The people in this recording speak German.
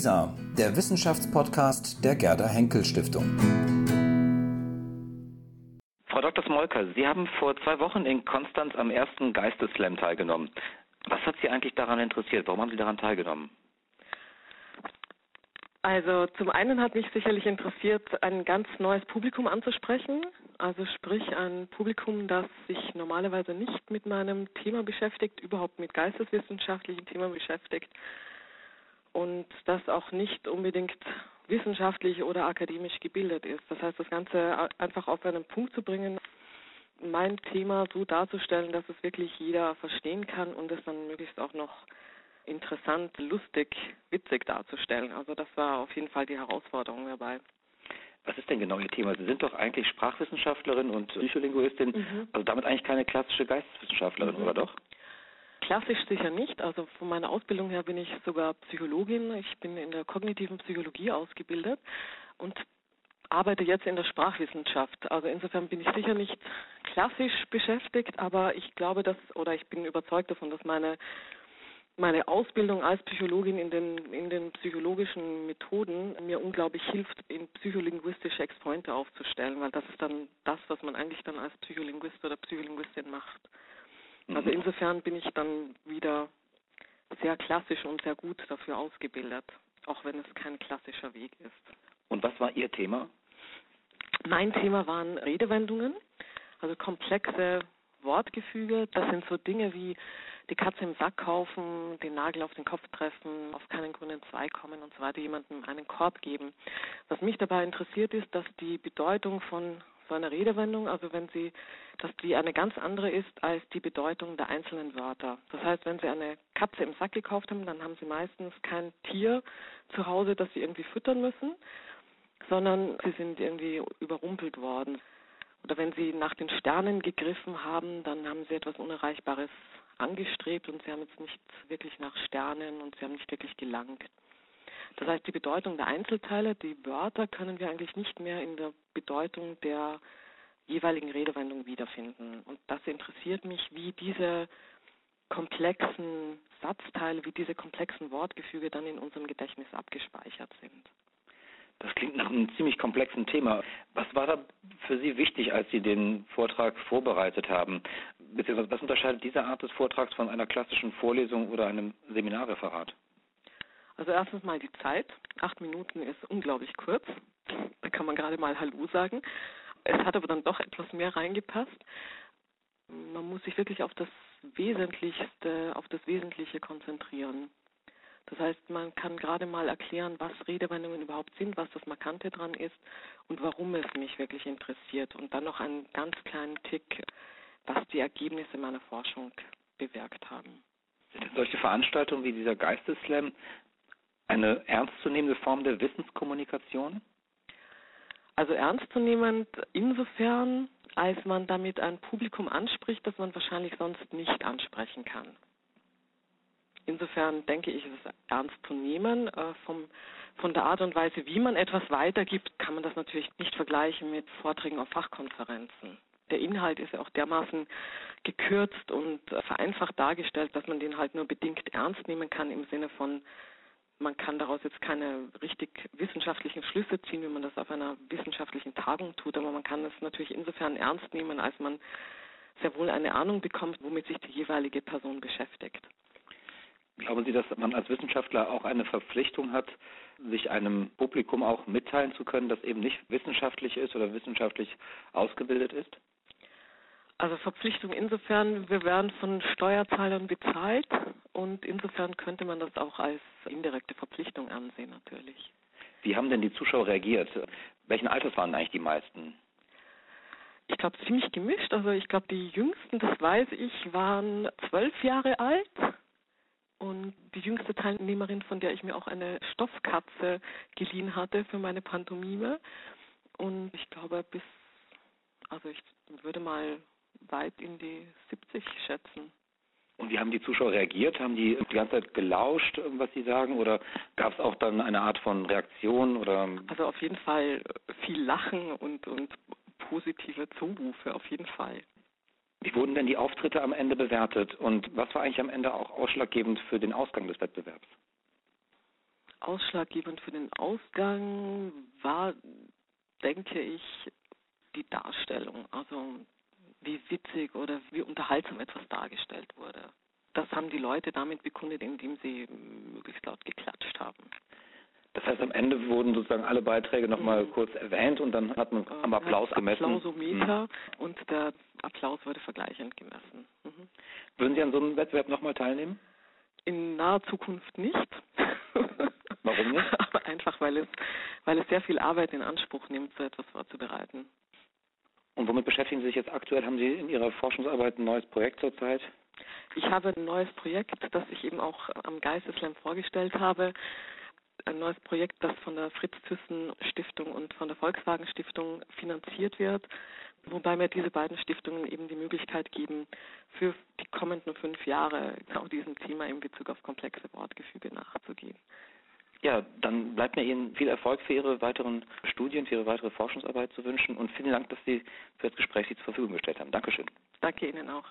WISA, der Wissenschaftspodcast der Gerda Henkel Stiftung. Frau Dr. Smolker, Sie haben vor zwei Wochen in Konstanz am ersten Geistesslam teilgenommen. Was hat Sie eigentlich daran interessiert? Warum haben Sie daran teilgenommen? Also zum einen hat mich sicherlich interessiert, ein ganz neues Publikum anzusprechen. Also sprich ein Publikum, das sich normalerweise nicht mit meinem Thema beschäftigt, überhaupt mit geisteswissenschaftlichen Themen beschäftigt und das auch nicht unbedingt wissenschaftlich oder akademisch gebildet ist. Das heißt, das Ganze einfach auf einen Punkt zu bringen, mein Thema so darzustellen, dass es wirklich jeder verstehen kann und es dann möglichst auch noch interessant, lustig, witzig darzustellen. Also das war auf jeden Fall die Herausforderung dabei. Was ist denn genau Ihr Thema? Sie sind doch eigentlich Sprachwissenschaftlerin und Psycholinguistin, mhm. also damit eigentlich keine klassische Geisteswissenschaftlerin, mhm. oder doch? Klassisch sicher nicht. Also von meiner Ausbildung her bin ich sogar Psychologin. Ich bin in der kognitiven Psychologie ausgebildet und arbeite jetzt in der Sprachwissenschaft. Also insofern bin ich sicher nicht klassisch beschäftigt, aber ich glaube, dass oder ich bin überzeugt davon, dass meine meine Ausbildung als Psychologin in den, in den psychologischen Methoden mir unglaublich hilft, in psycholinguistische Exponente aufzustellen, weil das ist dann das, was man eigentlich dann als Psycholinguist oder Psycholinguistin macht. Also insofern bin ich dann wieder sehr klassisch und sehr gut dafür ausgebildet, auch wenn es kein klassischer Weg ist. Und was war Ihr Thema? Mein Thema waren Redewendungen, also komplexe Wortgefüge. Das sind so Dinge wie die Katze im Sack kaufen, den Nagel auf den Kopf treffen, auf keinen grünen Zweig kommen und so weiter, jemandem einen Korb geben. Was mich dabei interessiert ist, dass die Bedeutung von so einer Redewendung, also wenn Sie, dass die eine ganz andere ist als die Bedeutung der einzelnen Wörter. Das heißt, wenn Sie eine Katze im Sack gekauft haben, dann haben Sie meistens kein Tier zu Hause, das Sie irgendwie füttern müssen, sondern Sie sind irgendwie überrumpelt worden. Oder wenn Sie nach den Sternen gegriffen haben, dann haben Sie etwas Unerreichbares angestrebt und sie haben jetzt nicht wirklich nach Sternen und sie haben nicht wirklich gelangt. Das heißt, die Bedeutung der Einzelteile, die Wörter können wir eigentlich nicht mehr in der Bedeutung der jeweiligen Redewendung wiederfinden. Und das interessiert mich, wie diese komplexen Satzteile, wie diese komplexen Wortgefüge dann in unserem Gedächtnis abgespeichert sind. Das klingt nach einem ziemlich komplexen Thema. Was war da für Sie wichtig, als Sie den Vortrag vorbereitet haben? Beziehungsweise was unterscheidet diese Art des Vortrags von einer klassischen Vorlesung oder einem Seminarreferat? Also erstens mal die Zeit. Acht Minuten ist unglaublich kurz. Da kann man gerade mal Hallo sagen. Es hat aber dann doch etwas mehr reingepasst. Man muss sich wirklich auf das Wesentlichste, auf das Wesentliche konzentrieren. Das heißt, man kann gerade mal erklären, was Redewendungen überhaupt sind, was das Markante dran ist und warum es mich wirklich interessiert. Und dann noch einen ganz kleinen Tick, was die Ergebnisse meiner Forschung bewirkt haben. Solche Veranstaltungen wie dieser Geistesslam eine ernstzunehmende Form der Wissenskommunikation? Also ernstzunehmend insofern, als man damit ein Publikum anspricht, das man wahrscheinlich sonst nicht ansprechen kann. Insofern denke ich, es ist ernst zu nehmen. Äh, vom, von der Art und Weise, wie man etwas weitergibt, kann man das natürlich nicht vergleichen mit Vorträgen auf Fachkonferenzen. Der Inhalt ist ja auch dermaßen gekürzt und vereinfacht dargestellt, dass man den halt nur bedingt ernst nehmen kann im Sinne von, man kann daraus jetzt keine richtig wissenschaftlichen Schlüsse ziehen, wie man das auf einer wissenschaftlichen Tagung tut, aber man kann es natürlich insofern ernst nehmen, als man sehr wohl eine Ahnung bekommt, womit sich die jeweilige Person beschäftigt. Glauben Sie, dass man als Wissenschaftler auch eine Verpflichtung hat, sich einem Publikum auch mitteilen zu können, das eben nicht wissenschaftlich ist oder wissenschaftlich ausgebildet ist? Also Verpflichtung insofern, wir werden von Steuerzahlern bezahlt und insofern könnte man das auch als indirekte Verpflichtung ansehen natürlich. Wie haben denn die Zuschauer reagiert? Welchen Alters waren eigentlich die meisten? Ich glaube ziemlich gemischt. Also ich glaube die jüngsten, das weiß ich, waren zwölf Jahre alt und die jüngste Teilnehmerin, von der ich mir auch eine Stoffkatze geliehen hatte für meine Pantomime. Und ich glaube bis, also ich würde mal weit in die 70 schätzen. Und wie haben die Zuschauer reagiert? Haben die die ganze Zeit gelauscht, was sie sagen? Oder gab es auch dann eine Art von Reaktion? Oder? Also auf jeden Fall viel Lachen und, und positive Zurufe, auf jeden Fall. Wie wurden denn die Auftritte am Ende bewertet und was war eigentlich am Ende auch ausschlaggebend für den Ausgang des Wettbewerbs? Ausschlaggebend für den Ausgang war, denke ich, die Darstellung. Also wie witzig oder wie unterhaltsam etwas dargestellt wurde. Das haben die Leute damit bekundet, indem sie möglichst laut geklatscht haben. Das heißt, am Ende wurden sozusagen alle Beiträge nochmal mhm. kurz erwähnt und dann hat man am Applaus gemessen. Applausometer mhm. und der Applaus wurde vergleichend gemessen. Mhm. Würden Sie an so einem Wettbewerb nochmal teilnehmen? In naher Zukunft nicht. Warum nicht? Einfach weil es, weil es sehr viel Arbeit in Anspruch nimmt, so etwas vorzubereiten. Und womit beschäftigen Sie sich jetzt aktuell? Haben Sie in Ihrer Forschungsarbeit ein neues Projekt zurzeit? Ich habe ein neues Projekt, das ich eben auch am Geisteslam vorgestellt habe. Ein neues Projekt, das von der Fritz-Thyssen-Stiftung und von der Volkswagen-Stiftung finanziert wird, wobei mir diese beiden Stiftungen eben die Möglichkeit geben, für die kommenden fünf Jahre genau diesem Thema in Bezug auf komplexe Wortgefüge nachzugehen. Ja, dann bleibt mir Ihnen viel Erfolg für Ihre weiteren Studien, für Ihre weitere Forschungsarbeit zu wünschen und vielen Dank, dass Sie für das Gespräch Sie zur Verfügung gestellt haben. Dankeschön. Danke Ihnen auch.